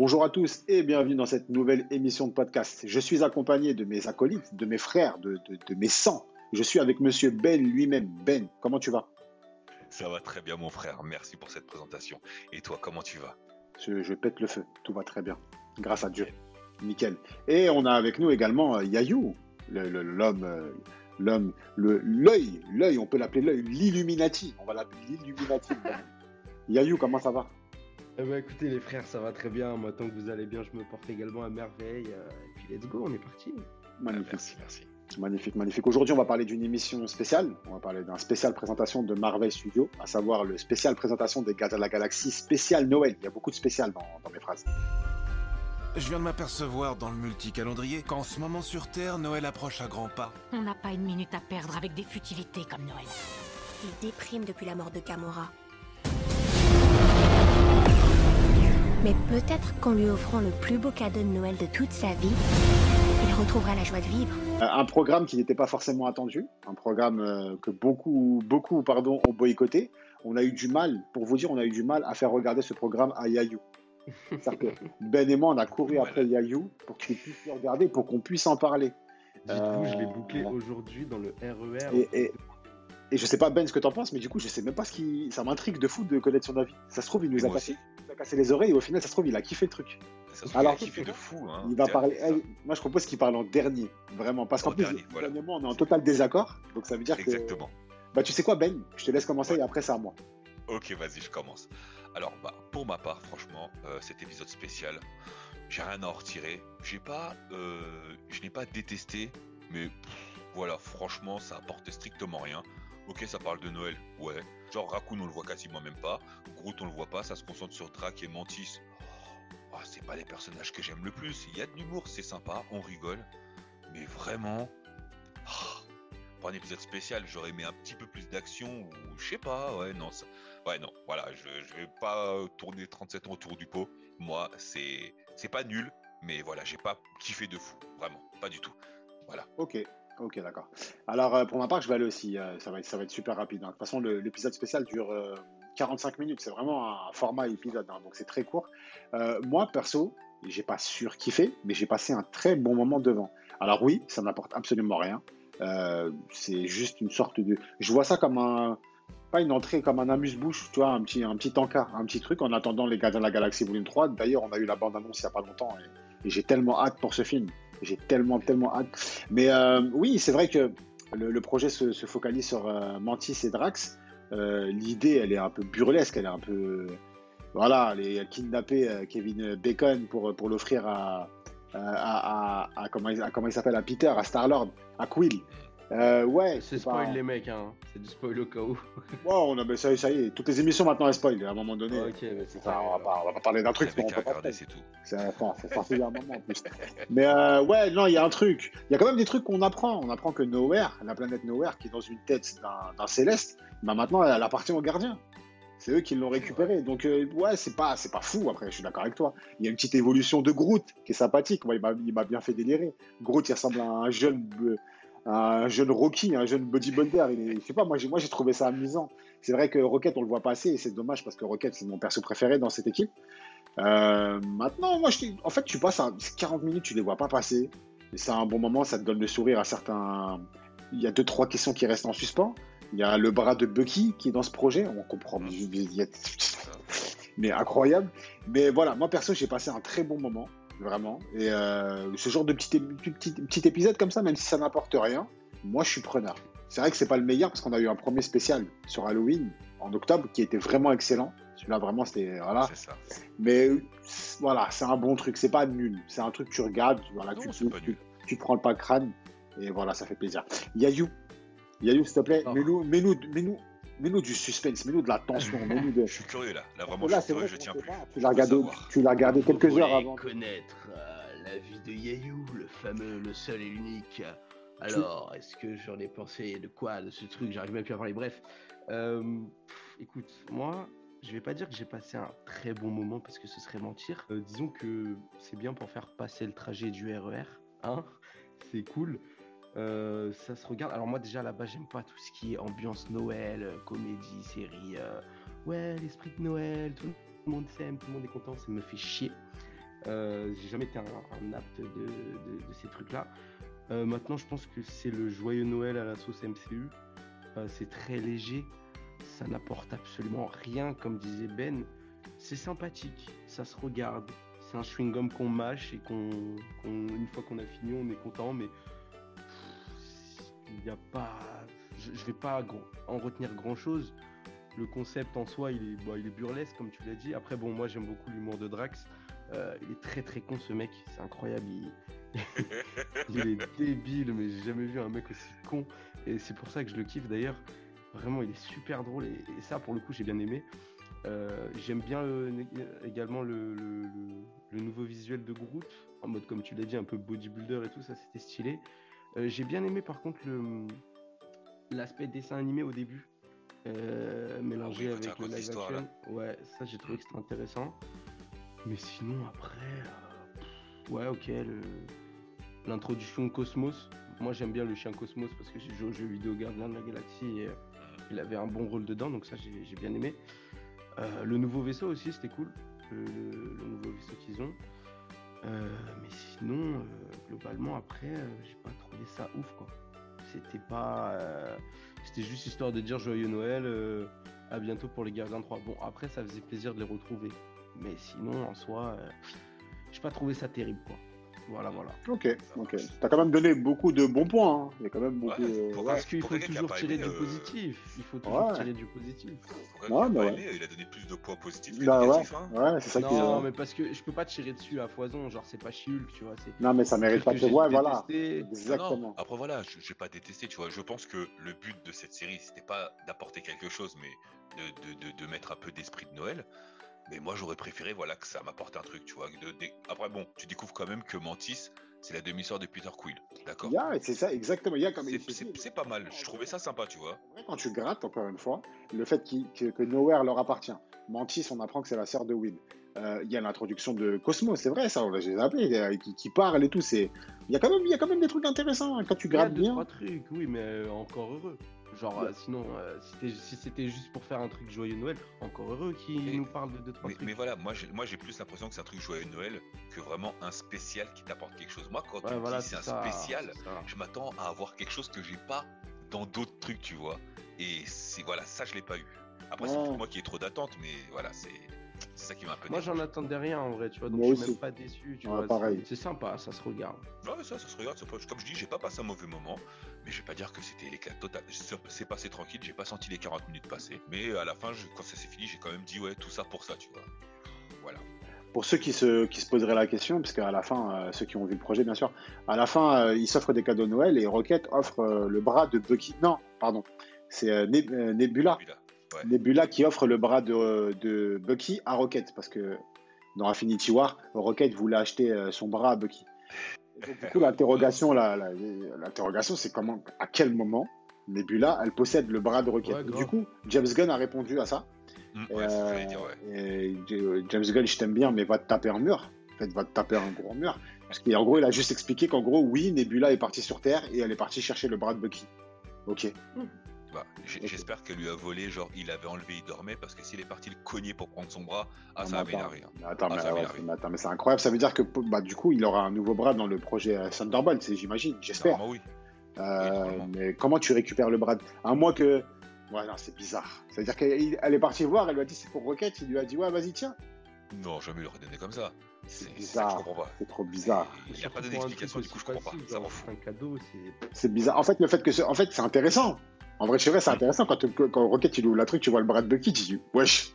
Bonjour à tous et bienvenue dans cette nouvelle émission de podcast. Je suis accompagné de mes acolytes, de mes frères, de, mes sangs. Je suis avec monsieur Ben lui-même. Ben, comment tu vas? Ça va très bien mon frère, merci pour cette présentation. Et toi, comment tu vas? Je, pète le feu, tout va très bien. Grâce à Dieu. Nickel. Et on a avec nous également euh, Yayou, l'homme, euh, l'homme, l'œil, l'œil, on peut l'appeler l'œil, l'Illuminati. On va l'appeler l'Illuminati. Yayou, comment ça va? Eh ben, écoutez les frères, ça va très bien. Moi, tant que vous allez bien, je me porte également à merveille. Euh, et puis let's go, on est parti. Magnifique. Merci, merci. Magnifique, magnifique. Aujourd'hui, on va parler d'une émission spéciale. On va parler d'un spécial présentation de Marvel Studios, à savoir le spécial présentation des Gardiens de la Galaxie spécial Noël. Il y a beaucoup de spécial dans, dans mes phrases. Je viens de m'apercevoir dans le multicalendrier qu'en ce moment sur Terre, Noël approche à grands pas. On n'a pas une minute à perdre avec des futilités comme Noël. Il déprime depuis la mort de Gamora. Mais peut-être qu'en lui offrant le plus beau cadeau de Noël de toute sa vie, il retrouvera la joie de vivre. Euh, un programme qui n'était pas forcément attendu, un programme euh, que beaucoup, beaucoup pardon, ont boycotté. On a eu du mal, pour vous dire, on a eu du mal à faire regarder ce programme à Yayou. Que ben et moi, on a couru après Yayou pour qu'il puisse le regarder, pour qu'on puisse en parler. Dites-vous, je l'ai euh, bouclé aujourd'hui dans le RER. E et, et, et, je sais pas, Ben, ce que t'en penses, mais du coup, je sais même pas ce qui. Ça m'intrigue de fou de connaître son avis. Ça se trouve, il nous a passé cassé les oreilles et au final, ça se trouve, il a kiffé le truc. Alors, il a kiffé de fou. Hein. Il va parler. moi, je propose qu'il parle en dernier, vraiment, parce qu'en plus, on est en total désaccord. Donc, ça veut dire Exactement. que. Bah, tu sais quoi, Ben? Je te laisse commencer et après, c'est à moi. Ok, vas-y, je commence. Alors, bah, pour ma part, franchement, euh, cet épisode spécial, j'ai rien à en retirer. J'ai pas, euh, je n'ai pas détesté, mais voilà, franchement, ça apporte strictement rien. Ok, ça parle de Noël, ouais. Genre Raccoon, on le voit quasiment même pas. Groot, on le voit pas. Ça se concentre sur Drac et Mantis. Oh, c'est pas les personnages que j'aime le plus. Il y a de l'humour, c'est sympa, on rigole. Mais vraiment, oh, pour un épisode spécial, j'aurais aimé un petit peu plus d'action ou je sais pas. Ouais, non, ça... ouais, non. Voilà, je, je vais pas tourner 37 ans autour du pot. Moi, c'est c'est pas nul, mais voilà, j'ai pas kiffé de fou, vraiment, pas du tout. Voilà. Ok, Ok, d'accord. Alors, euh, pour ma part, je vais aller aussi. Euh, ça, va être, super rapide. Hein. De toute façon, l'épisode spécial dure 45 euh, minutes. C'est vraiment un format épisode, hein, donc c'est très court. moi, perso, j'ai pas surkiffé, mais j'ai passé un très bon moment devant. Alors oui, ça n'apporte absolument rien. c'est juste une sorte de... Je vois ça comme un... Pas une entrée, comme un amuse-bouche, tu vois, un petit, un petit encart, un petit truc en attendant les Gardiens de la Galaxie Volume 3. D'ailleurs, on a eu la bande-annonce il n'y a pas longtemps et j'ai tellement hâte pour ce film. J'ai tellement, tellement hâte. Mais euh, oui, c'est vrai que le, projet se, focalise sur euh, Mantis et Drax. Euh, l'idée, elle est un peu burlesque, elle est un peu. Voilà, elle kidnapper Kevin Bacon pour, pour l'offrir à, à, à, comment il, comment il s'appelle, à Peter, à Star-Lord, à Quill. Euh, ouais. C'est spoil les mecs, hein. C'est du spoil au cas où. Wow, non, mais ça, ça y est. Toutes les émissions maintenant elles spoil à un moment donné. ok, mais c'est ça. On va, pas, on va pas parler d'un truc. Mais on peut pas c'est tout. C'est enfin, faut partir un moment en plus. Mais euh, ouais, non, il y a un truc. Il y a quand même des trucs qu'on apprend. On apprend que Nowhere, la planète Nowhere, qui est dans une tête d'un céleste, bah maintenant elle appartient aux gardiens. C'est eux qui l'ont récupéré. Donc euh, ouais, c'est pas, c'est pas fou. Après, je suis d'accord avec toi. Il y a une petite évolution de Groot qui est sympathique. Moi, il m'a bien fait délirer. Groot, il ressemble à un jeune un jeune Rocky, un jeune bodybuilder. Il je sais pas, moi j'ai, trouvé ça amusant. C'est vrai que Rocket, on le voit passer et c'est dommage parce que Rocket, c'est mon perso préféré dans cette équipe. Euh, maintenant, moi, en fait, tu passes 40 minutes, tu les vois pas passer. C'est un bon moment, ça te donne le sourire à certains. Il y a deux, trois questions qui restent en suspens. Il y a le bras de Bucky qui est dans ce projet. On comprend. Mais incroyable. Mais voilà, moi perso, j'ai passé un très bon moment vraiment. Et euh, ce genre de petit, petit, petit, épisode comme ça, même si ça n'apporte rien, moi je suis preneur. C'est vrai que c'est pas le meilleur parce qu'on a eu un premier spécial sur Halloween en octobre qui était vraiment excellent. Celui-là vraiment c'était voilà. Ça. Mais voilà, c'est un bon truc. C'est pas nul. C'est un truc que tu regardes, voilà, tu, tu, tu, prends le pas crâne et voilà, ça fait plaisir. Yayou, Yayou s'il te plaît, mets-nous, mets-nous mets-nous du suspense, mets-nous de la tension. de... Je suis curieux là, là vraiment, je, suis curieux, je tiens plus. Tu l'as regardé, tu l'as regardé quelques heures avant. connaître euh, la vie de Yayou, le fameux, le seul et l'unique. Alors, est-ce que j'en ai pensé de quoi de ce truc? J'arrive même plus à parler. Bref, euh, écoute, moi, je vais pas dire que j'ai passé un très bon moment parce que ce serait mentir. Euh, disons que c'est bien pour faire passer le trajet du RER, hein C'est cool. Euh, ça se regarde. Alors moi déjà là-bas j'aime pas tout ce qui est ambiance Noël, euh, comédie, série. Euh, ouais l'esprit de Noël, tout le monde s'aime, tout le monde est content, ça me fait chier. J'ai jamais été un, apte de, ces trucs-là. Maintenant, je pense que c'est le joyeux Noël à la sauce MCU. C'est très léger, ça n'apporte absolument rien, comme disait Ben. C'est sympathique, ça se regarde. C'est un chewing-gum qu'on mâche et qu'on- une fois qu'on a fini, on est content, mais il n'y a pas. Je, je vais pas en retenir grand-chose. Le concept en soi, il est, bah, il est burlesque, comme tu l'as dit. Après, bon, moi, j'aime beaucoup l'humour de Drax. Euh, il est très très con ce mec, c'est incroyable. Il, il est débile, mais j'ai jamais vu un mec aussi con. Et c'est pour ça que je le kiffe d'ailleurs. Vraiment, il est super drôle. Et, et ça, pour le coup, j'ai bien aimé. Euh, J'aime bien euh, également le, le- le- le nouveau visuel de Groot, en mode, comme tu l'as dit, un peu bodybuilder et tout, ça c'était stylé. Euh, j'ai bien aimé par contre le l'aspect dessin animé au début, euh, mélangé Ah oui, avec le live action. Ouais, ça j'ai trouvé que c'était intéressant. Mais sinon, après, euh, pff, ouais, ok, le- l'introduction Cosmos. Moi j'aime bien le chien Cosmos parce que j'ai joué au jeu vidéo Gardien de la Galaxie et il avait un bon rôle dedans, donc ça j'ai j'ai bien aimé. Le nouveau vaisseau aussi, c'était cool. Le nouveau vaisseau qu'ils ont. Euh, mais sinon, euh, globalement, après, euh, j'ai pas trouvé ça ouf, quoi. C'était pas. C'était juste histoire de dire joyeux Noël, à bientôt pour les Gardiens 3. Bon, après, ça faisait plaisir de les retrouver. Mais sinon, en soi, j'ai pas trouvé ça terrible, quoi. Voilà, voilà. Ok, ok. T'as quand même donné beaucoup de bons points. hein. Il y a quand même beaucoup. Ouais, pour. Parce qu'il faut toujours tirer aimé, du euh, positif. Il faut toujours Ouais. tirer du positif. Il a donné plus de points positifs que Bah ouais, hein. ouais, c'est ça qui Non, mais parce que je peux pas tirer dessus à foison. Genre, c'est pas Chihulk, tu vois. C'est Non, mais ça mérite pas de. Ouais, voilà. Exactement. non, après voilà, je j'ai pas détesté, tu vois. Je pense que le but de cette série, c'était pas d'apporter quelque chose, mais de, de, de, de mettre un peu d'esprit de Noël. Mais moi, j'aurais préféré, voilà, que ça m'apporte un truc, tu vois. de- de- Après, bon, tu découvres quand même que Mantis, c'est la demi-sœur de Peter Quill, d'accord? C'est ça, exactement. Comme C'est- pas mal. Je trouvais ça sympa, tu vois. quand tu grattes, encore une fois, le fait que Nowhere leur appartient. Mantis, on apprend que c'est la sœur de Will. Euh, Il y a l'introduction de Cosmos, c'est vrai, ça, on l'a- je les ai appelés, euh, qui, qui parle et tout. c'est- Il y, a quand même- il y a quand même des trucs intéressants hein, quand tu Il y a grattes deux, bien. trois trucs, oui, mais euh, encore heureux. Genre, euh, sinon, euh, si c'était juste pour faire un truc joyeux Noël, encore heureux qui Mais- nous parle de deux, trois Mais, trucs. mais voilà, moi j'ai moi, j'ai plus l'impression que c'est un truc joyeux Noël que vraiment un spécial qui t'apporte quelque chose. Moi, quand Ouais, tu me voilà, dis c'est un ça, spécial, je m'attends à avoir quelque chose que j'ai pas dans d'autres trucs, tu vois. Et c'est voilà, ça je l'ai pas eu. Après, c'est Ouais. pour moi qui ai trop d'attentes, mais voilà, c'est c'est ça qui m'a un peu. Moi, j'en attendais rien en vrai, tu vois, donc Moi je suis aussi. même pas déçu, tu Ouais, vois. pareil. c'est- sympa, ça se regarde. Ouais, ça, ça se regarde. ça peut- Comme je dis, j'ai pas passé un mauvais moment, mais je vais pas dire que c'était l'éclat total. C'est- C'est passé tranquille, j'ai pas senti les 40 minutes passer. Mais à la fin, je- quand ça s'est fini, j'ai quand même dit ouais, tout ça pour ça, tu vois. Voilà. Pour ceux qui se, qui se poseraient la question, parce qu'à la fin, euh, ceux qui ont vu le projet, bien sûr, à la fin, euh, ils s'offrent des cadeaux de Noël et Rocket offre euh, le bras de Bucky. Non, pardon, c'est euh, Neb- euh, Nebula. Celui-là. Ouais. Nebula qui offre le bras de, de Bucky à Rocket, parce que dans Infinity War, Rocket voulait acheter euh, son bras à Bucky. Et donc, du coup, l'interrogation, c'est comment, à quel moment Nebula, elle possède le bras de Rocket. Ouais, du coup, James Gunn a répondu à ça. Mm, Et, ouais, c'est ce que euh, j'allais dire, ouais. et J- James Gunn, je t'aime bien, mais va te taper un mur. En fait, va te taper un gros mur. Parce qu'en gros, il a juste expliqué qu'en gros, oui, Nebula est partie sur Terre et elle est partie chercher le bras de Bucky. Ok. Bah. J'espère qu'elle lui a volé, genre il avait enlevé, il dormait, parce que s'il est parti le cogner pour prendre son bras, ah, ça va attends, m'énerver. hein. attends, Ah, mais, attends, mais c'est incroyable. Ça veut dire que bah, du coup, il aura un nouveau bras dans le projet euh, Thunderbolt, c'est- j'imagine, j'espère. Normalement, oui. Euh, mais comment tu récupères le bras de... À moins que. Ouais, non, c'est bizarre. C'est-à-dire qu'elle elle est partie voir, elle lui a dit c'est pour Rocket, il lui a dit ouais, vas-y, tiens. Non, jamais il aurait donné comme ça. C'est bizarre. C'est trop bizarre. Il n'y a pas un d'explication, du coup je comprends pas. Un cadeau, c'est. C'est bizarre. En fait, le fait que ce- en fait, c'est intéressant. En vrai, c'est vrai, c'est intéressant quand, Rocket il ouvre la truc, tu vois le bras de Bucky, tu dis wesh.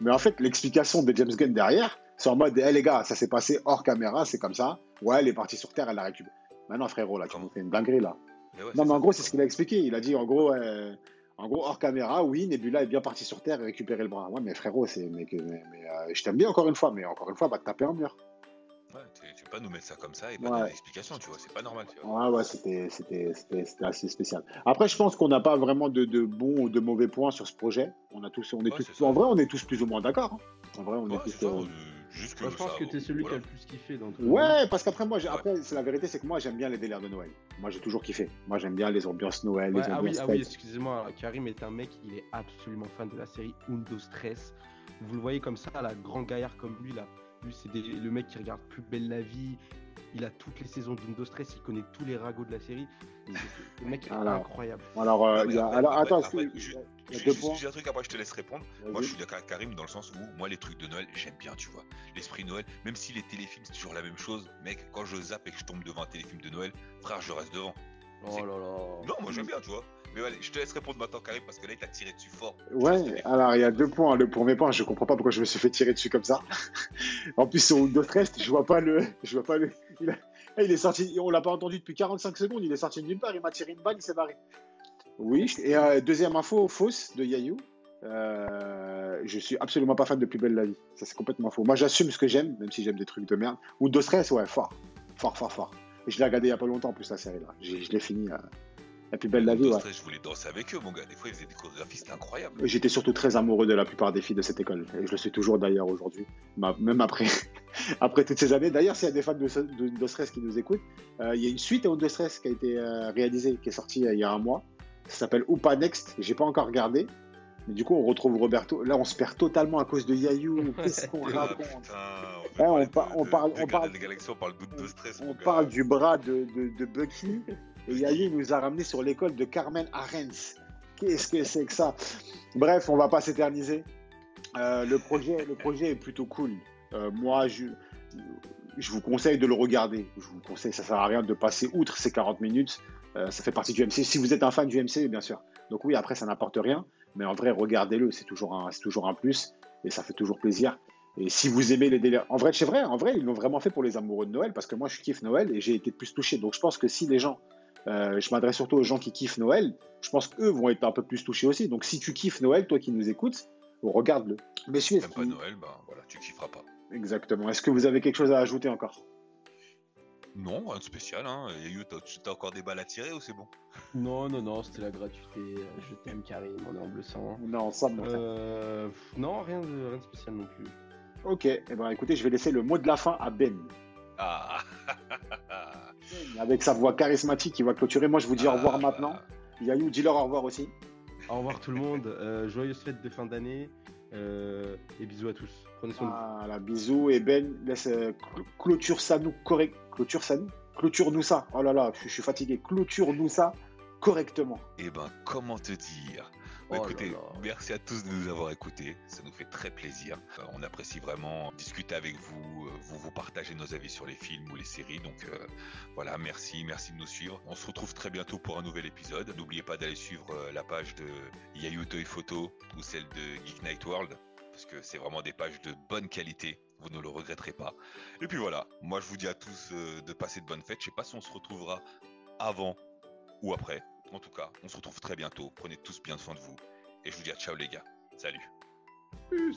Mais en fait, l'explication de James Gunn derrière, c'est en mode, hé les gars, ça s'est passé hors caméra, c'est comme ça. Ouais, elle est partie sur Terre, elle l'a récupéré. Maintenant, frérot, là, tu nous fais une dinguerie là. Mais ouais, Non, mais en gros, c'est ce qu'il a expliqué. Il a dit, en gros, euh, en gros, hors caméra, oui, Nebula est bien partie sur Terre et récupérer le bras. Ouais, mais frérot, c'est, mais, mais, mais, euh, je t'aime bien encore une fois, mais encore une fois, va te taper un mur. Ouais, tu, tu peux pas nous mettre ça comme ça et pas Ouais. donner d'explication, tu vois, c'est pas normal. Tu vois. Ouais, ouais, c'était, c'était, c'était, c'était assez spécial. Après, je pense qu'on n'a pas vraiment de, de bons ou de mauvais points sur ce projet. On a tous, on est Ouais, tous, ça. en vrai, on est tous plus ou moins d'accord. hein. En vrai, on Ouais, est tous. ça, euh, juste que Moi, je pense ça- que t'es celui voilà. qui a le plus kiffé dans tout. Ouais, parce qu'après, moi, après, c'est la vérité, c'est que moi, j'aime bien les délires de Noël. Moi, j'ai toujours kiffé. Moi, j'aime bien les ambiances Noël, les ah oui, ambiances ah oui, fêtes. excusez-moi, Karim est un mec, il est absolument fan de la série Undo Stress. Vous le voyez comme ça, là, grand gaillard comme lui, là, C'est des- le mec qui regarde Plus belle la vie. Il a toutes les saisons d'Undo Stress. Il connaît tous les ragots de la série. Le mec est Alors. incroyable. Alors, euh, y a- après- alors après- attends, après, je- J'ai un truc, après je te laisse répondre. Moi, je suis d'accord avec Karim dans le sens où, moi, les trucs de Noël, j'aime bien, tu vois. L'esprit Noël, même si les téléfilms, c'est toujours la même chose, mec, quand je zappe et que je tombe devant un téléfilm de Noël, frère, je reste devant. Oh là là. Non, moi, j'aime bien, tu vois. Mais allez, je te laisse répondre maintenant, Karim, parce que là, il t'a tiré dessus fort. Ouais, alors il y a deux points. Le premier point, je comprends pas pourquoi je me suis fait tirer dessus comme ça. En plus, sur Windows Rest, je vois pas le. Je vois pas le. Il, a- il est sorti, on l'a pas entendu depuis 45 secondes, il est sorti de nulle part, il m'a tiré une balle, il s'est barré. Oui, et euh, deuxième info fausse de Yayou. Euh, je suis absolument pas fan de Plus Belle la Vie. Ça, c'est complètement faux. Moi, j'assume ce que j'aime, même si j'aime des trucs de merde. Windows Stress, ouais, fort. Fort, fort, fort. Et je l'ai regardé il y a pas longtemps, en plus, la série là. J'ai- Je l'ai fini. euh, La Plus Belle la Vie, ouais. Je voulais danser avec eux, mon gars. Des fois, ils faisaient des chorégraphies, c'était incroyable. J'étais surtout très amoureux de la plupart des filles de cette école. Et je le suis toujours d'ailleurs aujourd'hui. Ma- Même après, après toutes ces années. D'ailleurs, s'il y a des fans de, de, de Stress qui nous écoutent, euh, il y a une suite à de Stress qui a été euh, réalisée, qui est sortie euh, il y a un mois. Ça s'appelle Oupa Next. J'ai pas encore regardé. Mais du coup, on retrouve Roberto. Là, on se perd totalement à cause de Yayou. Qu'est-ce qu'on Ah, raconte putain, Ouais, on on, par- on parle- on on On du bras de, de, de Bucky. Et Yayou nous a ramené sur l'école de Carmen Arens. Qu'est-ce que c'est que ça? Bref, on va pas s'éterniser. Euh, le, projet, le projet est plutôt cool. Euh, moi, je, je vous conseille de le regarder. Je vous conseille, ça sert à rien de passer outre ces 40 minutes. Euh, ça fait partie du MCU. Si vous êtes un fan du MCU, bien sûr. Donc oui, après, ça n'apporte rien. Mais en vrai, regardez-le. C'est toujours, un, toujours un plus. Et ça fait toujours plaisir. Et si vous aimez les délires. En vrai, c'est vrai, en vrai, ils l'ont vraiment fait pour les amoureux de Noël. Parce que moi, je kiffe Noël et j'ai été plus touché. Donc je pense que si les gens. Euh, je m'adresse surtout aux gens qui kiffent Noël. Je pense qu'eux vont être un peu plus touchés aussi. Donc si tu kiffes Noël, toi qui nous écoutes, regarde-le. Messieurs, est-ce T'aimes pas Noël, ben voilà, tu kifferas pas. Exactement. Est-ce que vous avez quelque chose à ajouter encore? Non, rien de spécial, hein. T'as encore des balles à tirer ou c'est bon? Non, non, non, c'était la gratuité. Je t'aime, Karim, mon humble sang. Non, ça me Euh, pff, non, rien de, rien de spécial non plus. Ok, eh ben, écoutez, je vais laisser le mot de la fin à Ben. Ah Avec sa voix charismatique, qui va clôturer. Moi, je vous dis au revoir Ah, maintenant. Yayou, dis-leur au revoir aussi. Au revoir tout le monde. euh, joyeuses fêtes de fin d'année. euh, et bisous à tous. Prenez soin de vous. Voilà, bisous. Et Ben, laisse euh, cl- clôture ça nous correct. Clôture ça nous Clôture nous ça. Oh là là, je, je suis fatigué. Clôture nous ça correctement. Eh ben, comment te dire? Bah, Oh écoutez, là. merci à tous de nous avoir écoutés, ça nous fait très plaisir. Euh, on apprécie vraiment discuter avec vous, euh, vous vous partagez nos avis sur les films ou les séries. Donc euh, voilà, merci, merci de nous suivre. On se retrouve très bientôt pour un nouvel épisode. N'oubliez pas d'aller suivre la page de Yayu Toy Photo ou celle de Geek Night World parce que c'est vraiment des pages de bonne qualité. Vous ne le regretterez pas. Et puis voilà, moi je vous dis à tous de passer de bonnes fêtes. Je sais pas si on se retrouvera avant ou après. En tout cas, on se retrouve très bientôt. Prenez tous bien soin de vous. Et je vous dis à ciao les gars. Salut. Plus.